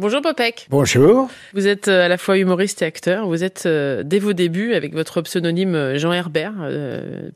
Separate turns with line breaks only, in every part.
Bonjour Popek.
Bonjour.
Vous êtes euh, à la fois humoriste et acteur. Vous êtes euh, dès vos débuts avec votre pseudonyme euh, Jean Herbert,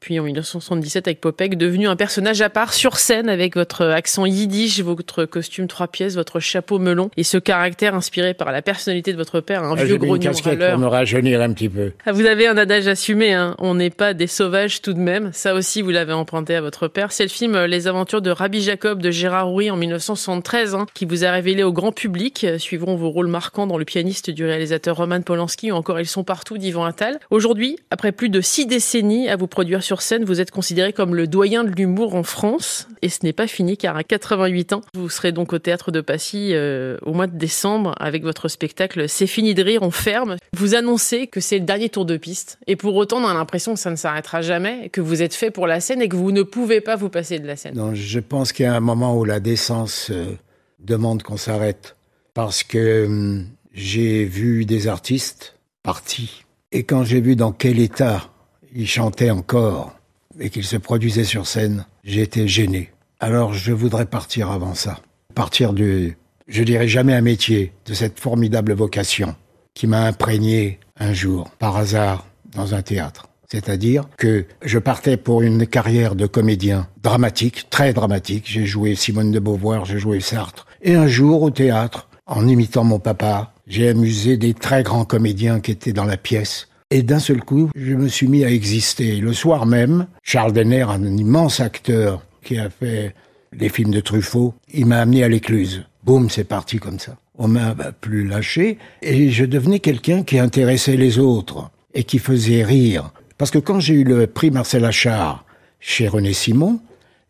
puis en 1977 avec Popek, devenu un personnage à part sur scène avec votre accent yiddish, votre costume trois pièces, votre chapeau melon et ce caractère inspiré par la personnalité de votre père, un
Ah,
vieux grognon
casquette pour me rajeunir un petit peu.
Ah, Vous avez un adage assumé, hein. on n'est pas des sauvages tout de même. Ça aussi, vous l'avez emprunté à votre père. C'est le film Les aventures de Rabbi Jacob de Gérard Rouy en 1973 hein, qui vous a révélé au grand public. Suivront vos rôles marquants dans Le pianiste du réalisateur Roman Polanski ou encore Ils sont partout d'Yvan Attal. Aujourd'hui, après plus de six décennies à vous produire sur scène, vous êtes considéré comme le doyen de l'humour en France. Et ce n'est pas fini car à 88 ans, vous serez donc au théâtre de Passy euh, au mois de décembre avec votre spectacle C'est fini de rire, on ferme. Vous annoncez que c'est le dernier tour de piste. Et pour autant, on a l'impression que ça ne s'arrêtera jamais, que vous êtes fait pour la scène et que vous ne pouvez pas vous passer de la scène.
Non, je pense qu'il y a un moment où la décence euh, demande qu'on s'arrête. Parce que hum, j'ai vu des artistes partis. Et quand j'ai vu dans quel état ils chantaient encore et qu'ils se produisaient sur scène, été gêné. Alors je voudrais partir avant ça. Partir du, je dirais jamais un métier, de cette formidable vocation qui m'a imprégné un jour, par hasard, dans un théâtre. C'est-à-dire que je partais pour une carrière de comédien dramatique, très dramatique. J'ai joué Simone de Beauvoir, j'ai joué Sartre. Et un jour, au théâtre, en imitant mon papa, j'ai amusé des très grands comédiens qui étaient dans la pièce. Et d'un seul coup, je me suis mis à exister. Le soir même, Charles Denner, un immense acteur qui a fait les films de Truffaut, il m'a amené à l'écluse. Boum, c'est parti comme ça. On m'a bah, plus lâché et je devenais quelqu'un qui intéressait les autres et qui faisait rire. Parce que quand j'ai eu le prix Marcel Achard chez René Simon,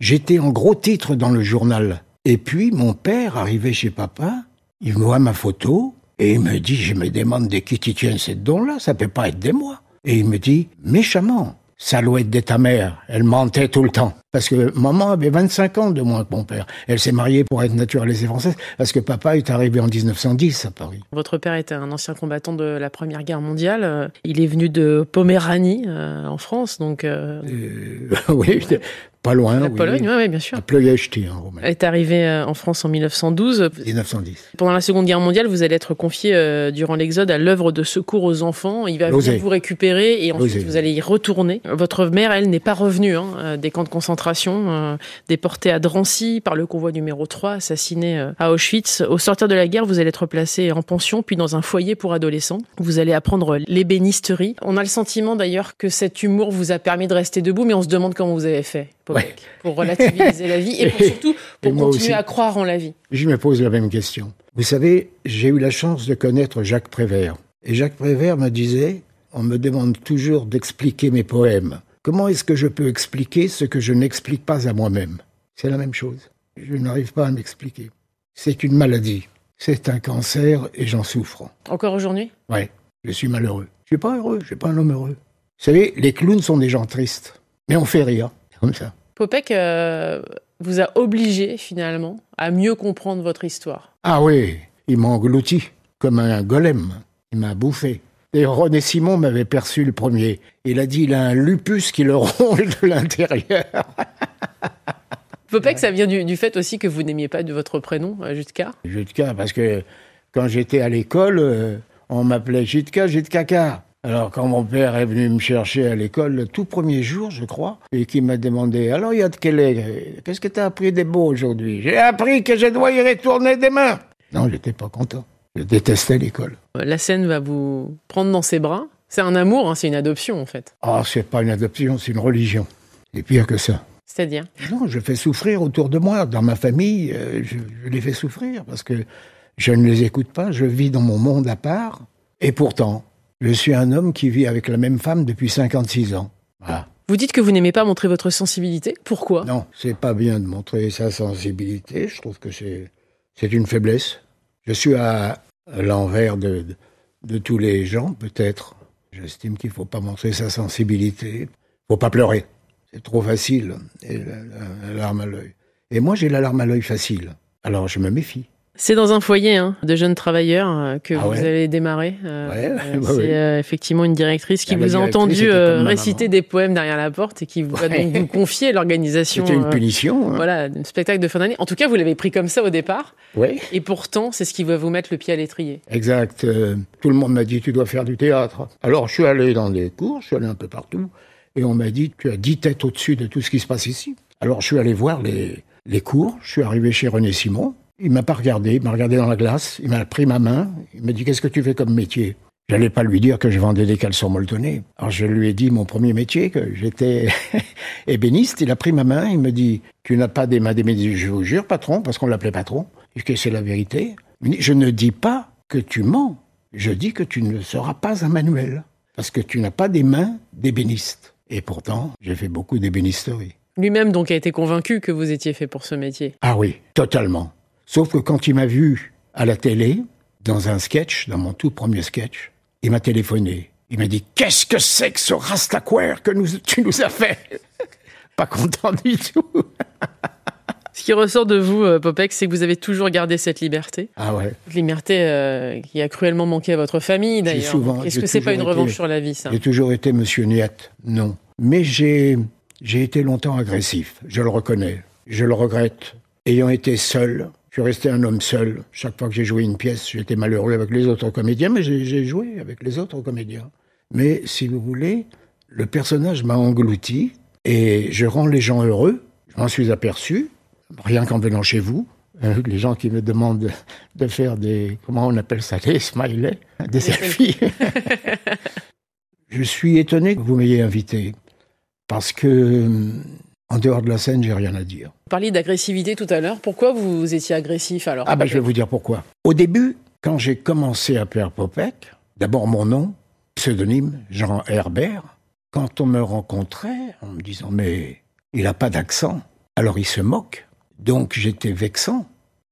j'étais en gros titre dans le journal. Et puis mon père arrivait chez papa, il voit ma photo et il me dit, je me demande de qui tu tiens cette don-là, ça peut pas être de moi. Et il me dit, méchamment, ça de ta mère. Elle mentait tout le temps. Parce que maman avait 25 ans de moins que mon père. Elle s'est mariée pour être naturalisée française parce que papa est arrivé en 1910 à Paris.
Votre père était un ancien combattant de la Première Guerre mondiale. Euh, Il est venu de Poméranie, euh, en France, donc euh,
oui, pas loin.
la
oui,
Pologne,
oui.
bien sûr.
À Ploiești, en Roumanie.
est arrivé en France en 1912.
1910.
Pendant la Seconde Guerre mondiale, vous allez être confié euh, durant l'exode à l'œuvre de secours aux enfants. Il va venir vous récupérer et ensuite vous allez y retourner. Votre mère, elle, n'est pas revenue hein, des camps de concentration, euh, déportée à Drancy par le convoi numéro 3, assassinée euh, à Auschwitz. Au sortir de la guerre, vous allez être placé en pension, puis dans un foyer pour adolescents. Vous allez apprendre l'ébénisterie. On a le sentiment d'ailleurs que cet humour vous a permis de rester debout, mais on se demande comment vous avez fait Popek,
Ouais.
pour relativiser la vie et pour, surtout pour continuer
aussi.
à croire en la vie.
Je me pose la même question. Vous savez, j'ai eu la chance de connaître Jacques Prévert. Et Jacques Prévert me disait, on me demande toujours d'expliquer mes poèmes. Comment est-ce que je peux expliquer ce que je n'explique pas à moi-même? C'est la même chose. Je n'arrive pas à m'expliquer. C'est une maladie. C'est un cancer et j'en souffre.
Encore aujourd'hui?
Ouais, je suis malheureux. Je suis pas heureux, je suis pas un homme heureux. Vous savez, les clowns sont des gens tristes. Mais on fait rire, comme ça.
Popek euh, vous a obligé finalement à mieux comprendre votre histoire.
Ah oui, il m'a englouti, comme un golem. Il m'a bouffé. Et René Simon m'avait perçu le premier. Il a dit, il a un lupus qui le ronge de l'intérieur.
Popek, ça vient du, du fait aussi que vous n'aimiez pas de votre prénom, euh, Jutka?
Jitka, parce que quand j'étais à l'école, euh, on m'appelait Jitka, Jitkaka. Alors quand mon père est venu me chercher à l'école le tout premier jour, je crois, et qui m'a demandé, alors il y a de quel est Qu'est-ce que tu as appris des mots aujourd'hui? J'ai appris que je dois y retourner demain. Non, j'étais pas content. Je détestais l'école.
La scène va vous prendre dans ses bras. C'est un amour, hein, c'est une adoption en fait.
Ah, c'est pas une adoption, c'est une religion. C'est pire que ça.
C'est-à-dire
Non, je fais souffrir autour de moi, dans ma famille, euh, je, je les fais souffrir parce que je ne les écoute pas, je vis dans mon monde à part. Et pourtant, je suis un homme qui vit avec la même femme depuis 56 ans. Voilà.
Vous dites que vous n'aimez pas montrer votre sensibilité. Pourquoi?
Non, c'est pas bien de montrer sa sensibilité, je trouve que c'est, c'est une faiblesse. Je suis à l'envers de, de, tous les gens, peut-être. J'estime qu'il faut pas montrer sa sensibilité. faut pas pleurer. C'est trop facile, et la, la- la larme à l'œil. Et moi, j'ai la larme à l'œil facile. Alors, je me méfie.
C'est dans un foyer hein, de jeunes travailleurs euh, que
Ah
vous allez démarrer. Euh,
Ouais,
euh,
bah
c'est
oui.
effectivement une directrice qui
Ah, la
vous a entendu réciter des poèmes derrière la porte et qui va
Ouais.
donc vous confier l'organisation
C'était une punition. hein.
voilà, d'un spectacle de fin d'année. En tout cas, vous l'avez pris comme ça au départ.
Oui,
Et pourtant, c'est ce qui va vous mettre le pied à l'étrier.
exact. Tout le monde m'a dit, tu dois faire du théâtre. Alors, je suis allé dans des cours, je suis allé un peu partout, et on m'a dit, tu as dix têtes au-dessus de tout ce qui se passe ici. Alors, je suis allé voir les, les cours, je suis arrivé chez René Simon. Il m'a pas regardé, il m'a regardé dans la glace, il m'a pris ma main, il m'a dit, qu'est-ce que tu fais comme métier? J'allais pas lui dire que je vendais des caleçons molletonnés. Alors je lui ai dit mon premier métier, que j'étais ébéniste. Il a pris ma main, il me dit Tu n'as pas des mains d'ébéniste. Je vous jure, patron, parce qu'on l'appelait patron, et que c'est la vérité. Je ne dis pas que tu mens, je dis que tu ne seras pas un manuel, parce que tu n'as pas des mains d'ébéniste. Et pourtant, j'ai fait beaucoup d'ébénisterie.
Lui-même donc a été convaincu que vous étiez fait pour ce métier.
Ah oui, totalement. Sauf que quand il m'a vu à la télé, dans un sketch, dans mon tout premier sketch, il m'a téléphoné. Il m'a dit Qu'est-ce que c'est que ce rastaquaire que nous, tu nous as fait Pas content du tout.
Ce qui ressort de vous, euh, Popek, c'est que vous avez toujours gardé cette liberté.
Ah ouais.
Liberté euh, qui a cruellement manqué à votre famille, d'ailleurs.
souvent-
Est-ce que c'est pas une
été-
revanche sur la vie, ça?
J'ai toujours été Monsieur Niette, non. Mais j'ai, j'ai été longtemps agressif, je le reconnais. Je le regrette. Ayant été seul, je suis resté un homme seul. Chaque fois que j'ai joué une pièce, j'étais malheureux avec les autres comédiens, mais j'ai, joué avec les autres comédiens. Mais si vous voulez, le personnage m'a englouti et je rends les gens heureux. Je m'en suis aperçu, rien qu'en venant chez vous. euh, les gens qui me demandent de, faire des, comment on appelle ça, des smileys, des selfies. Je suis étonné que vous m'ayez invité parce que, euh, en dehors de la scène, j'ai rien à dire.
Vous parliez d'agressivité tout à l'heure. Pourquoi vous étiez agressif alors
Ah ben, je vais vous dire pourquoi. Au début, quand j'ai commencé à faire Popek, d'abord mon nom, pseudonyme Jean Herbert. Quand on me rencontrait, en me disant mais il n'a pas d'accent, alors il se moque. Donc j'étais vexant.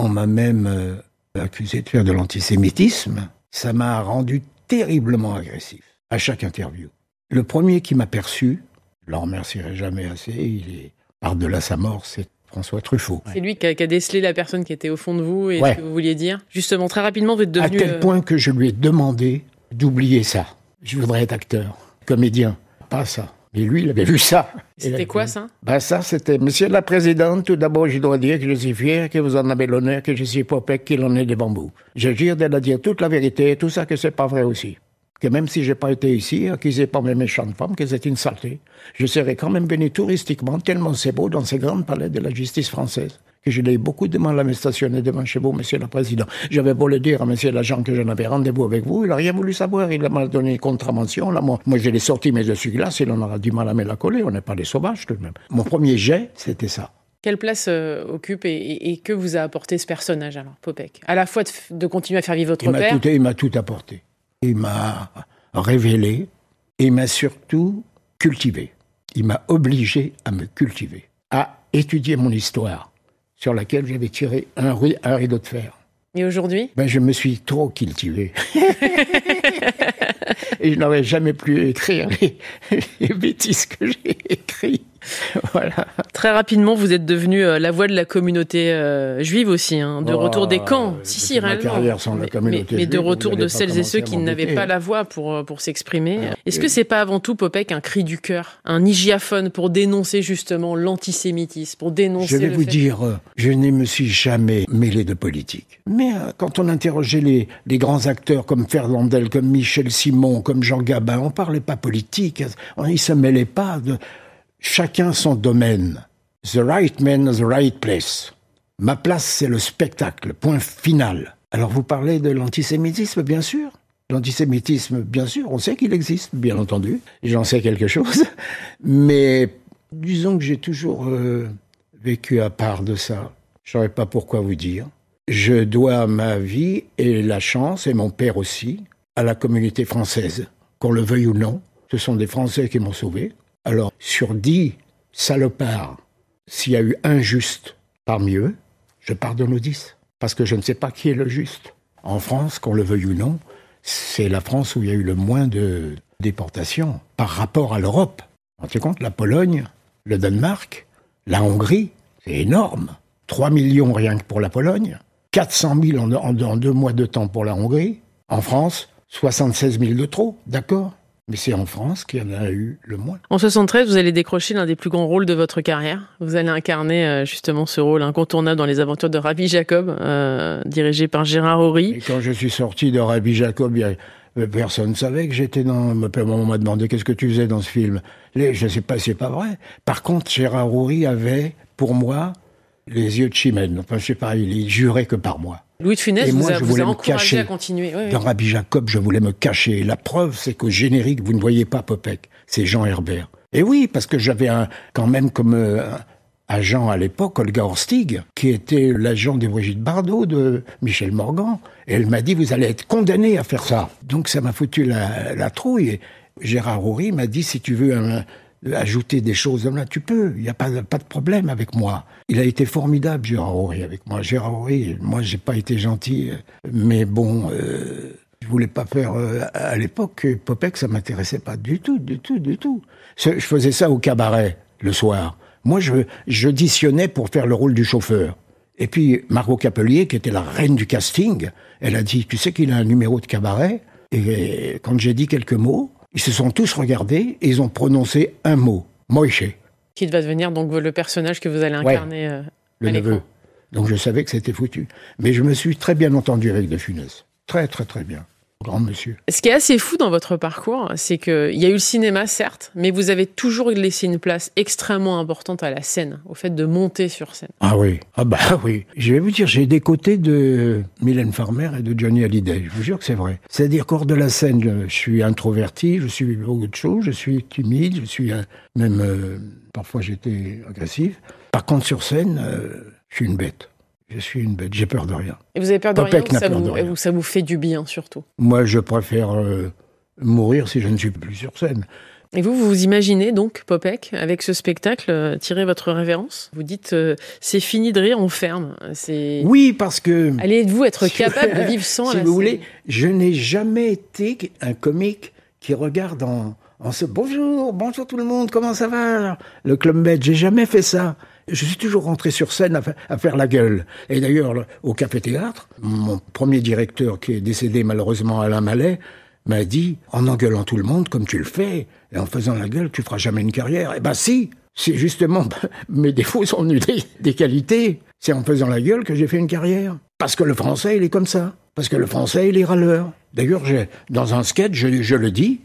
On m'a même euh, accusé de faire de l'antisémitisme. Ça m'a rendu terriblement agressif à chaque interview. Le premier qui m'a perçu, je l'en remercierai jamais assez, il est par-delà sa mort, c'est François Truffaut.
C'est lui qui a, qui a décelé la personne qui était au fond de vous et
Ouais.
ce que vous vouliez dire. Justement, très rapidement, vous êtes
À
devenu.
tel
euh,
point que je lui ai demandé d'oublier ça. Je voudrais être acteur, comédien, pas ça. Mais lui, il avait vu ça.
C'était quoi ça
Ben ça, c'était Monsieur la Présidente, tout d'abord, je dois dire que je suis fier que vous en avez l'honneur, que je suis Popek, qu'il en est devant vous. Je jure de la dire toute la vérité et tout ça que c'est pas vrai aussi. Que même si j'ai pas été ici, accusé par mes méchantes femmes, que c'est une saleté, je serais quand même venu touristiquement, tellement c'est beau, dans ces grandes palais de la justice française, que je l'ai beaucoup de mal à me stationner devant chez vous, Monsieur le Président. J'avais beau le dire à Monsieur l'agent que j'en avais rendez-vous avec vous, il a rien voulu savoir, il m'a donné une contravention, là, moi, moi je l'ai sorti, mais je suis glace, il en aura du mal à me la coller, on n'est pas des sauvages tout de même. Mon premier jet, c'était ça.
Quelle place euh, occupe et, et- et que vous a apporté ce personnage alors, Popek? À la fois de, continuer à faire vivre votre
Il
père.
tout, il m'a tout apporté. Il m'a révélé et il m'a surtout cultivé. Il m'a obligé à me cultiver, à étudier mon histoire, sur laquelle j'avais tiré un rideau de fer.
Et aujourd'hui?
Ben, je me suis trop cultivé. et je n'aurais jamais pu écrire les, les bêtises que j'ai écrites. Voilà.
Très rapidement, vous êtes devenu euh, la voix de la communauté euh, juive aussi, hein, de
Oh,
retour des camps.
euh,
Si, si, réellement. mais,
communauté
mais- mais de retour de celles et ceux qui n'avaient pas la voix pour, pour s'exprimer.
Ah,
Est-ce que c'est pas avant tout, Popek, un cri du cœur, un hygiaphone pour dénoncer justement l'antisémitisme, pour dénoncer
Je vais
le
vous
fait-
dire, je ne me suis jamais mêlé de politique. Mais euh, quand on interrogeait les, les grands acteurs comme Fernandel, comme Michel Simon, comme Jean Gabin, on parlait pas politique. On- Ils se mêlaient pas de chacun son domaine. The right man, the right place. Ma place, c'est le spectacle. Point final. Alors vous parlez de l'antisémitisme, bien sûr. L'antisémitisme, bien sûr, on sait qu'il existe, bien entendu. J'en sais quelque chose. Mais disons que j'ai toujours euh, vécu à part de ça. Je ne saurais pas pourquoi vous dire. Je dois ma vie et la chance, et mon père aussi, à la communauté française. Qu'on le veuille ou non, ce sont des Français qui m'ont sauvé. Alors, sur dix salopards, s'il y a eu un juste parmi eux, je pardonne aux dix. Parce que je ne sais pas qui est le juste. En France, qu'on le veuille ou non, c'est la France où il y a eu le moins de déportations par rapport à l'Europe. Vous compte, la Pologne, le Danemark, la Hongrie, c'est énorme. 3 millions rien que pour la Pologne. 400 000 en, en deux mois de temps pour la Hongrie. En France, 76 000 de trop, d'accord mais c'est en France qu'il y en a eu le moins.
En 73, vous allez décrocher l'un des plus grands rôles de votre carrière. Vous allez incarner euh, justement ce rôle incontournable dans les aventures de Rabbi Jacob, euh, dirigé par Gérard Horry.
Et quand je suis sorti de Rabbi Jacob, euh, personne ne savait que j'étais dans. On m'a demandé qu'est-ce que tu faisais dans ce film. Je ne sais pas, c'est pas vrai. Par contre, Gérard Horry avait, pour moi, les yeux de chimène. Enfin, je sais pas, il jurait que par moi.
Louis de Funès vous, a, vous a encouragé à continuer.
Dans Rabbi Jacob, je voulais me cacher. La preuve, c'est qu'au générique, vous ne voyez pas Popek. C'est Jean Herbert. Et oui, parce que j'avais un, quand même comme euh, agent à l'époque, Olga Horstig, qui était l'agent des Brigitte Bardot de Michel Morgan. Et elle m'a dit, vous allez être condamné à faire ça. Donc ça m'a foutu la, la trouille. Et Gérard Houry m'a dit, si tu veux un, ajouter des choses là, tu peux, il n'y a pas, de problème avec moi. Il a été formidable, Gérard Horry, avec moi. Gérard Horry, moi, j'ai pas été gentil, mais bon, euh, je voulais pas faire, euh, à l'époque, Popek, ça m'intéressait pas du tout, du tout, du tout. Je faisais ça au cabaret, le soir. Moi, je, je auditionnais pour faire le rôle du chauffeur. Et puis, Margot Capelier, qui était la reine du casting, elle a dit, tu sais qu'il a un numéro de cabaret? Et quand j'ai dit quelques mots, ils se sont tous regardés et ils ont prononcé un mot, Moïse.
Qui va devenir donc le personnage que vous allez incarner euh,
le neveu. Donc je savais que c'était foutu. Mais je me suis très bien entendu avec De Funès. Très, très, très bien grand monsieur.
Ce qui est assez fou dans votre parcours, c'est qu'il y a eu le cinéma, certes, mais vous avez toujours laissé une place extrêmement importante à la scène, au fait de monter sur scène.
Ah oui, ah bah oui. Je vais vous dire, j'ai des côtés de Mylène Farmer et de Johnny Hallyday. Je vous jure que c'est vrai. C'est-à-dire qu'hors de la scène, je suis introverti, je suis beaucoup de choses, je suis timide, je suis même euh, parfois j'étais agressif. Par contre, sur scène, euh, je suis une bête. Je suis une bête, j'ai peur de rien.
Et vous avez peur de rien, ou ça, vous, ça vous fait du bien surtout?
Moi, je préfère euh, mourir si je ne suis plus sur scène.
Et vous, vous vous imaginez donc, Popek, avec ce spectacle, euh, tirer votre révérence? Vous dites, euh, c'est fini de rire, on ferme.
Oui, parce que...
Allez-vous être capable de vivre sans
Si vous voulez, je n'ai jamais été un comique qui regarde en, en se... Bonjour, bonjour tout le monde, comment ça va? Le Club Med, j'ai jamais fait ça je suis toujours rentré sur scène à, faire la gueule. Et d'ailleurs, au Café Théâtre, mon premier directeur, qui est décédé malheureusement Alain Mallet, m'a dit, en engueulant tout le monde, comme tu le fais, et en faisant la gueule, tu feras jamais une carrière. Eh ben si, c'est justement, mes défauts sont venus des, qualités. C'est en faisant la gueule que j'ai fait une carrière. Parce que le français, il est comme ça. Parce que le français, il est râleur. D'ailleurs, dans un sketch, je, je le dis,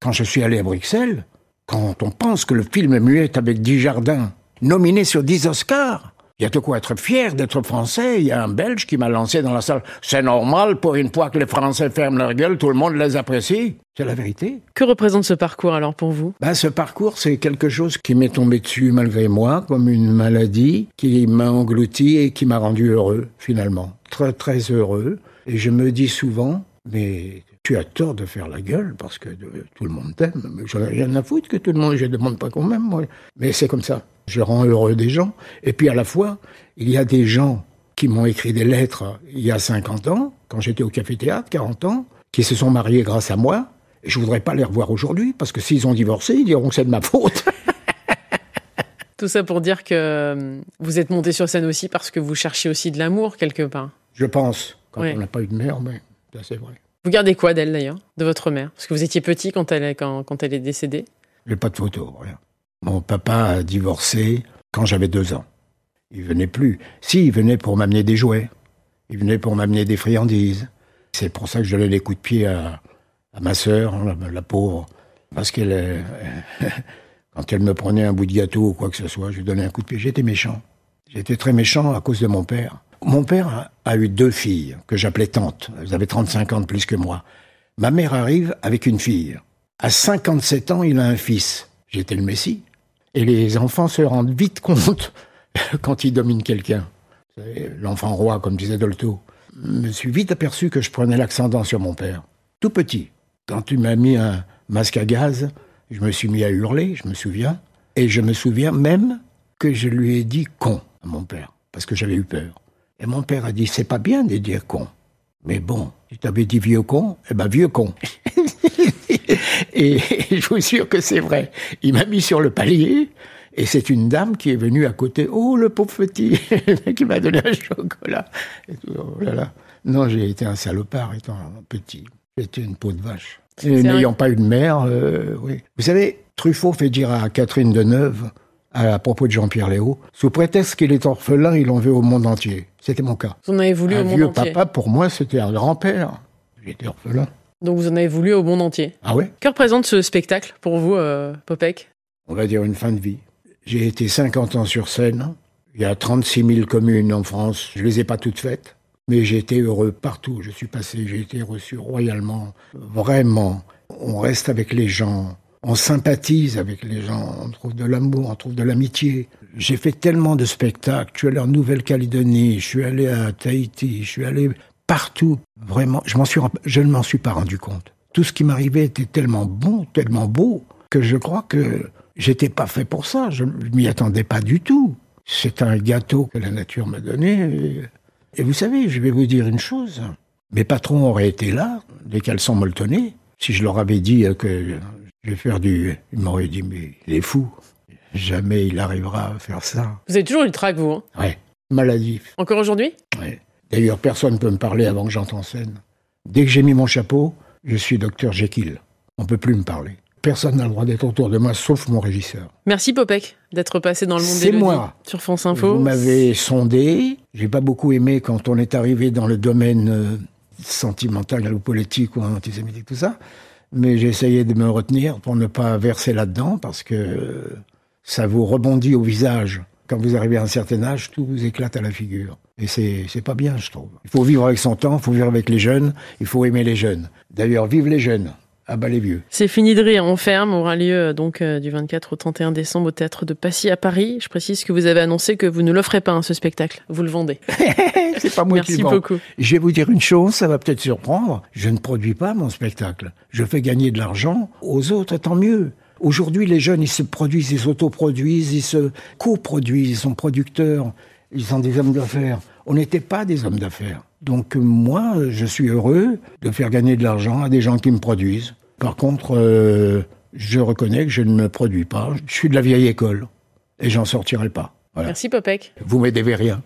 quand je suis allé à Bruxelles, quand on pense que le film muet avec Jardins nominé sur 10 Oscars. Il y a de quoi être fier d'être français. Il y a un Belge qui m'a lancé dans la salle. C'est normal, pour une fois que les Français ferment leur gueule, tout le monde les apprécie. C'est la vérité.
Que représente ce parcours alors pour vous?
Ben, Ce parcours, c'est quelque chose qui m'est tombé dessus malgré moi, comme une maladie, qui m'a englouti et qui m'a rendu heureux, finalement. Très, très heureux. Et je me dis souvent, mais tu as tort de faire la gueule parce que tout le monde t'aime. J'en ai rien à foutre que tout le monde, je ne demande pas quand même, moi. Mais c'est comme ça je rends heureux des gens. Et puis à la fois, il y a des gens qui m'ont écrit des lettres il y a 50 ans, quand j'étais au Café Théâtre, 40 ans, qui se sont mariés grâce à moi. Et je voudrais pas les revoir aujourd'hui, parce que s'ils ont divorcé, ils diront que c'est de ma faute.
Tout ça pour dire que euh, vous êtes monté sur scène aussi parce que vous cherchiez aussi de l'amour quelque part.
Je pense, quand on n'a pas eu de mère, mais ça c'est vrai.
Vous gardez quoi d'elle d'ailleurs, de votre mère? Parce que vous étiez petit quand elle, quand, quand elle est décédée.
J'ai pas de photo, rien. Mon papa a divorcé quand j'avais deux ans. Il venait plus. Si, il venait pour m'amener des jouets. Il venait pour m'amener des friandises. C'est pour ça que je donnais des coups de pied à, ma sœur, la, pauvre. Parce qu'elle, quand elle me prenait un bout de gâteau ou quoi que ce soit, je lui donnais un coup de pied. J'étais méchant. J'étais très méchant à cause de mon père. Mon père a eu deux filles que j'appelais tantes. Elles avaient 35 ans de plus que moi. Ma mère arrive avec une fille. À 57 ans, il a un fils. J'étais le Messie. Et les enfants se rendent vite compte quand ils dominent quelqu'un. L'enfant roi, comme disait Dolto. Je me suis vite aperçu que je prenais l'accendant sur mon père. Tout petit. Quand tu m'as mis un masque à gaz, je me suis mis à hurler, je me souviens. Et je me souviens même que je lui ai dit con à mon père, parce que j'avais eu peur. Et mon père a dit, c'est pas bien de dire con. Mais bon, si t'avais dit vieux con, eh ben vieux con. Et je vous jure que c'est vrai. Il m'a mis sur le palier Et c'est une dame qui est venue à côté. Oh, le pauvre petit, qui m'a donné un chocolat. oh là là. Non, j'ai été un salopard étant petit. J'étais une peau de vache. N'ayant pas eu de mère, euh, oui. Vous savez, Truffaut fait dire à Catherine Deneuve, à propos de Jean-Pierre Léo, sous prétexte qu'il est orphelin, il en veut au monde entier. C'était mon cas.
Vous en avez voulu
un
au monde
vieux
entier.
papa, pour moi, c'était un grand-père. J'étais orphelin.
Donc vous en avez voulu au monde entier.
Ah ouais?
Que représente ce spectacle pour vous, euh, Popek?
On va dire une fin de vie. J'ai été 50 ans sur scène. Il y a 36 000 communes en France. Je les ai pas toutes faites. Mais j'ai été heureux partout. Je suis passé, j'ai été reçu royalement. Vraiment. On reste avec les gens. On sympathise avec les gens. On trouve de l'amour, on trouve de l'amitié. J'ai fait tellement de spectacles. Je suis allé en Nouvelle-Calédonie, je suis allé à Tahiti, je suis allé partout. Vraiment, je m'en suis, je ne m'en suis pas rendu compte. Tout ce qui m'arrivait était tellement bon, tellement beau, que je crois que j'étais pas fait pour ça. Je m'y attendais pas du tout. C'est un gâteau que la nature m'a donné. Et, et vous savez, je vais vous dire une chose. Mes patrons auraient été là, des caleçons molletonnés. Si je leur avais dit que je vais faire du... Ils m'auraient dit, mais il est fou. Jamais il arrivera à faire ça.
Vous avez toujours eu le trac, vous. Hein
Ouais. Maladif.
Encore aujourd'hui?
Ouais. D'ailleurs, personne ne peut me parler avant que j'entre en scène. Dès que j'ai mis mon chapeau, je suis docteur Jekyll. On peut plus me parler. Personne n'a le droit d'être autour de moi, sauf mon régisseur.
Merci, Popek, d'être passé dans le monde d'Élodie
moi.
sur France Info.
Vous m'avez sondé. J'ai pas beaucoup aimé quand on est arrivé dans le domaine euh, sentimental ou politique ou antisémitique, tout ça. Mais j'ai essayé de me retenir pour ne pas verser là-dedans parce que euh, ça vous rebondit au visage. Quand vous arrivez à un certain âge, tout vous éclate à la figure. Et c'est, c'est pas bien, je trouve. Il faut vivre avec son temps, il faut vivre avec les jeunes, il faut aimer les jeunes. D'ailleurs, vive les jeunes, à bas les vieux.
C'est fini de rire, on ferme, aura lieu euh, donc euh, du 24 au 31 décembre au théâtre de Passy à Paris. Je précise que vous avez annoncé que vous ne l'offrez pas, hein, ce spectacle. Vous le vendez.
c'est pas moi qui
Merci beaucoup.
Je vais vous dire une chose, ça va peut-être surprendre. Je ne produis pas mon spectacle. Je fais gagner de l'argent aux autres, tant mieux. Aujourd'hui, les jeunes, ils se produisent, ils s'autoproduisent, ils se coproduisent, ils sont producteurs, ils sont des hommes d'affaires. On n'était pas des hommes d'affaires. Donc moi, je suis heureux de faire gagner de l'argent à des gens qui me produisent. Par contre, euh, je reconnais que je ne me produis pas. Je suis de la vieille école et j'en sortirai pas. Voilà.
Merci, Popek.
Vous m'aidez rien.